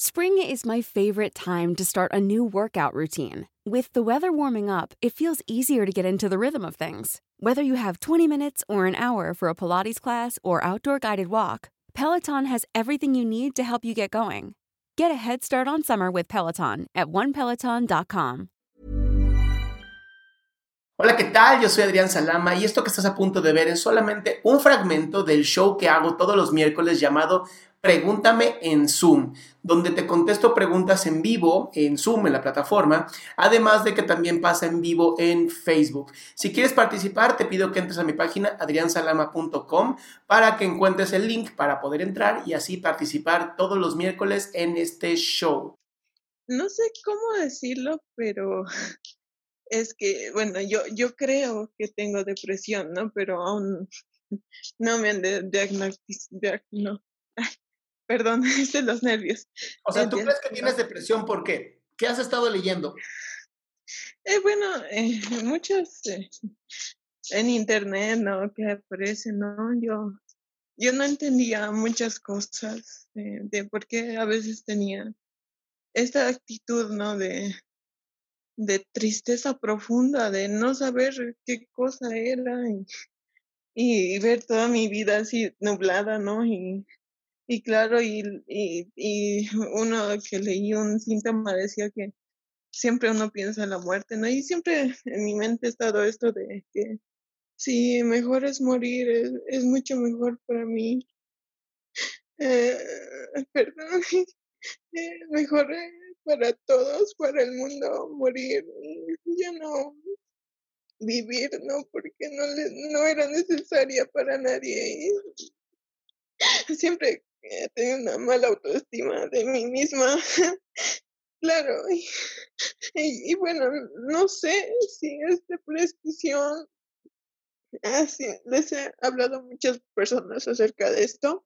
Spring is my favorite time to start a new workout routine. With the weather warming up, it feels easier to get into the rhythm of things. Whether you have 20 minutes or an hour for a Pilates class or outdoor guided walk, Peloton has everything you need to help you get going. Get a head start on summer with Peloton at onepeloton.com. Hola, ¿qué tal? Yo soy Adrián Salama y esto que estás a punto de ver es solamente un fragmento del show que hago todos los miércoles llamado Pregúntame en Zoom, donde te contesto preguntas en vivo en Zoom, en la plataforma, además de que también pasa en vivo en Facebook. Si quieres participar, te pido que entres a mi página adriansalama.com para que encuentres el link para poder entrar y así participar todos los miércoles en este show. No sé cómo decirlo, pero es que, bueno, yo, yo creo que tengo depresión, ¿no? Pero aún no me han diagnosticado. Perdón, es de los nervios. O sea, ¿tú crees que tienes depresión? ¿Por qué? ¿Qué has estado leyendo? Eh, bueno, eh, muchos eh, en internet, ¿no? Que aparecen, ¿no? Yo, yo no entendía muchas cosas eh, de por qué a veces tenía esta actitud, ¿no? De, de tristeza profunda, de no saber qué cosa era y, y ver toda mi vida así nublada, ¿no? Y y claro, y, y, y uno que leí un síntoma decía que siempre uno piensa en la muerte, ¿no? Y siempre en mi mente ha estado esto de que sí, mejor es morir, es, mucho mejor para mí. Eh, perdón, eh, mejor eh, para todos, para el mundo, morir, ya no vivir, ¿no? Porque no, le, no era necesaria para nadie. Siempre tengo una mala autoestima de mí misma. claro, y, bueno, no sé si es depresión. Ah, sí, les he hablado a muchas personas acerca de esto.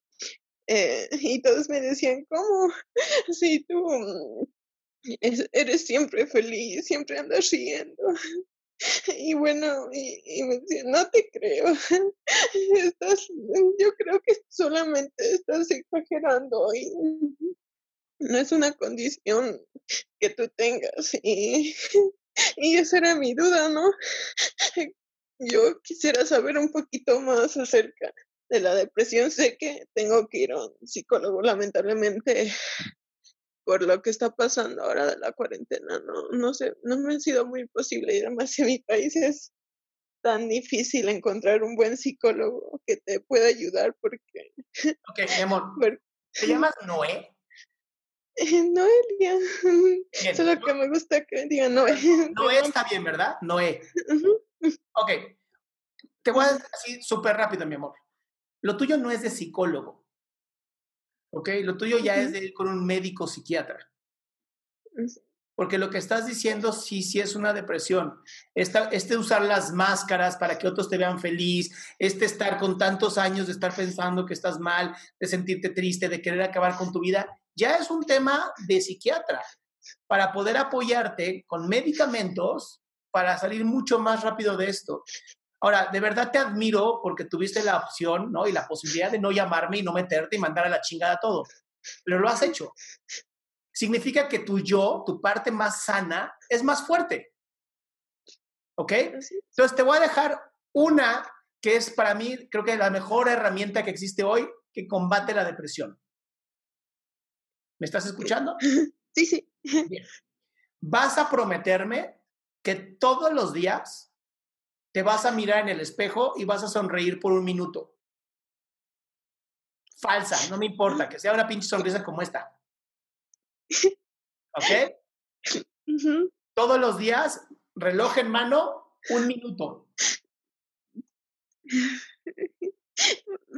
Eh, y todos me decían, ¿cómo? Si tú eres siempre feliz, siempre andas riendo. Y bueno, y, me decía, no te creo, estás, yo creo que solamente estás exagerando y no es una condición que tú tengas. Y, y esa era mi duda, ¿no? Yo quisiera saber un poquito más acerca de la depresión. Sé que tengo que ir a un psicólogo, lamentablemente por lo que está pasando ahora de la cuarentena, no, no sé, no me ha sido muy posible y además si mi país es tan difícil encontrar un buen psicólogo que te pueda ayudar porque... Ok, mi amor, ¿te llamas Noé? Noelia. Solo que me gusta que diga Noé. Noé está bien, ¿verdad? Noé. Ok. Te voy a decir así súper rápido, mi amor. Lo tuyo no es de psicólogo. ¿Ok? Lo tuyo ya es de ir con un médico psiquiatra. Porque lo que estás diciendo sí, sí es una depresión. Esta, este usar las máscaras para que otros te vean feliz, este estar con tantos años de estar pensando que estás mal, de sentirte triste, de querer acabar con tu vida, ya es un tema de psiquiatra para poder apoyarte con medicamentos para salir mucho más rápido de esto. Ahora, de verdad te admiro porque tuviste la opción, ¿no? Y la posibilidad de no llamarme y no meterte y mandar a la chingada todo. Pero lo has hecho. Significa que tu yo, tu parte más sana, es más fuerte. ¿Ok? Entonces te voy a dejar una que es para mí, creo que la mejor herramienta que existe hoy que combate la depresión. ¿Me estás escuchando? Sí, sí. Bien. Vas a prometerme que todos los días te vas a mirar en el espejo y vas a sonreír por un minuto. Falsa, no me importa, que sea una pinche sonrisa como esta. ¿Ok? Todos los días, reloj en mano, un minuto.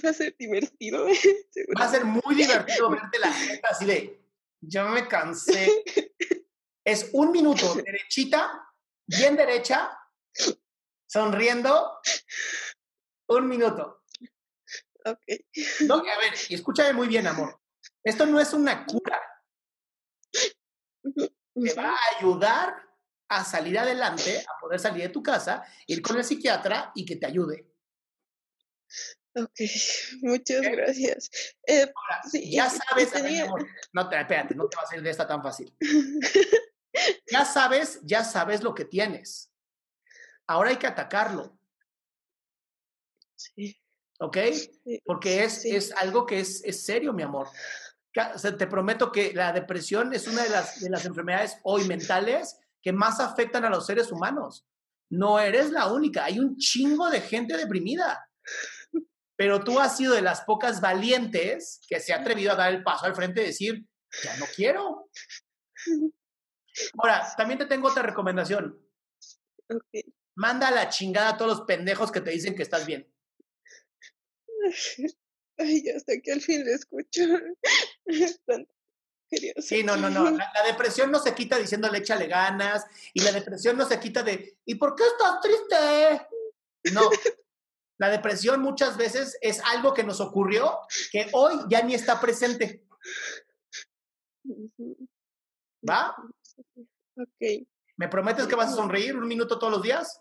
Va a ser divertido. Va a ser muy divertido verte la gente así de, ya me cansé. Es un minuto, derechita, bien derecha, sonriendo, un minuto. Ok. No, a ver, y escúchame muy bien, amor. Esto no es una cura. Te va a ayudar a salir adelante, a poder salir de tu casa, ir con el psiquiatra y que te ayude. Ok, muchas gracias. Eh, ya sabes, no te, espérate, no te va a salir de esta tan fácil. ya sabes, ya sabes lo que tienes. Ahora hay que atacarlo. Sí. ¿Ok? Porque es, es algo que es, es serio, mi amor. te prometo que la depresión es una de las, de las enfermedades hoy mentales que más afectan a los seres humanos. No eres la única, hay un chingo de gente deprimida. Pero tú has sido de las pocas valientes que se ha atrevido a dar el paso al frente y decir, ya no quiero. Ahora, también te tengo otra recomendación. Manda a la chingada a todos los pendejos que te dicen que estás bien. Ay, hasta que al fin le escucho. Sí, no, no, no. La, depresión no se quita diciéndole échale ganas y la depresión no se quita de ¿y por qué estás triste? No. La depresión muchas veces es algo que nos ocurrió que hoy ya ni está presente. ¿Va? Ok. ¿Me prometes que vas a sonreír un minuto todos los días?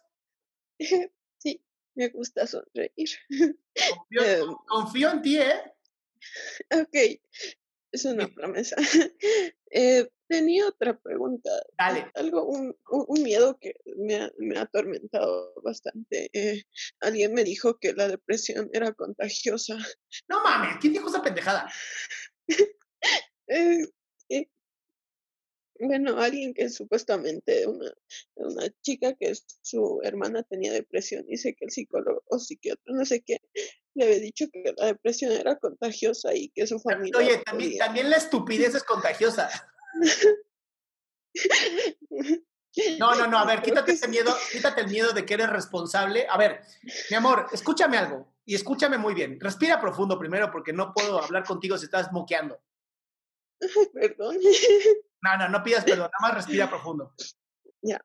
Sí, me gusta sonreír. Confío, en ti, ¿eh? Ok, es una promesa. Eh, tenía otra pregunta. Dale. Algo, un, un miedo que me ha, me ha atormentado bastante. Eh, alguien me dijo que la depresión era contagiosa. No mames, ¿quién dijo esa pendejada? eh, bueno, alguien que supuestamente, una, una chica que su hermana tenía depresión, dice que el psicólogo o psiquiatra, no sé qué, le había dicho que la depresión era contagiosa y que su familia... Oye, también, la estupidez es contagiosa. No, no, no, a ver, quítate ese miedo, quítate el miedo de que eres responsable. A ver, mi amor, escúchame algo y escúchame muy bien. Respira profundo primero porque no puedo hablar contigo si estás moqueando. Perdón. No, no, no pidas perdón, nada más respira profundo. Ya.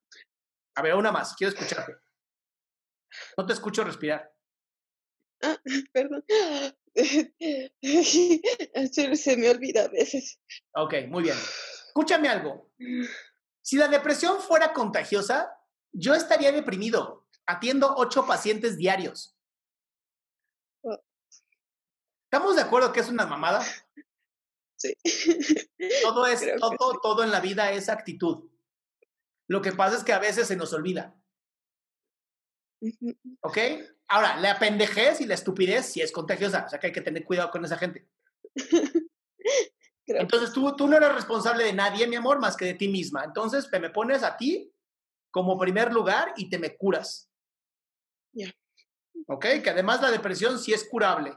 A ver, una más, quiero escucharte. No te escucho respirar. Ah, perdón. Se, me olvida a veces. Ok, muy bien. Escúchame algo. Si la depresión fuera contagiosa, yo estaría deprimido. Atiendo ocho pacientes diarios. Oh. ¿Estamos de acuerdo que es una mamada? Sí. Todo es, todo, todo en la vida es actitud. Lo que pasa es que a veces se nos olvida. ¿Ok? Ahora, la pendejez y la estupidez sí es contagiosa, o sea que hay que tener cuidado con esa gente. Entonces tú, tú no eres responsable de nadie, mi amor, más que de ti misma. Entonces me pones a ti como primer lugar y te me curas. Ya. ¿Ok? Que además la depresión sí es curable.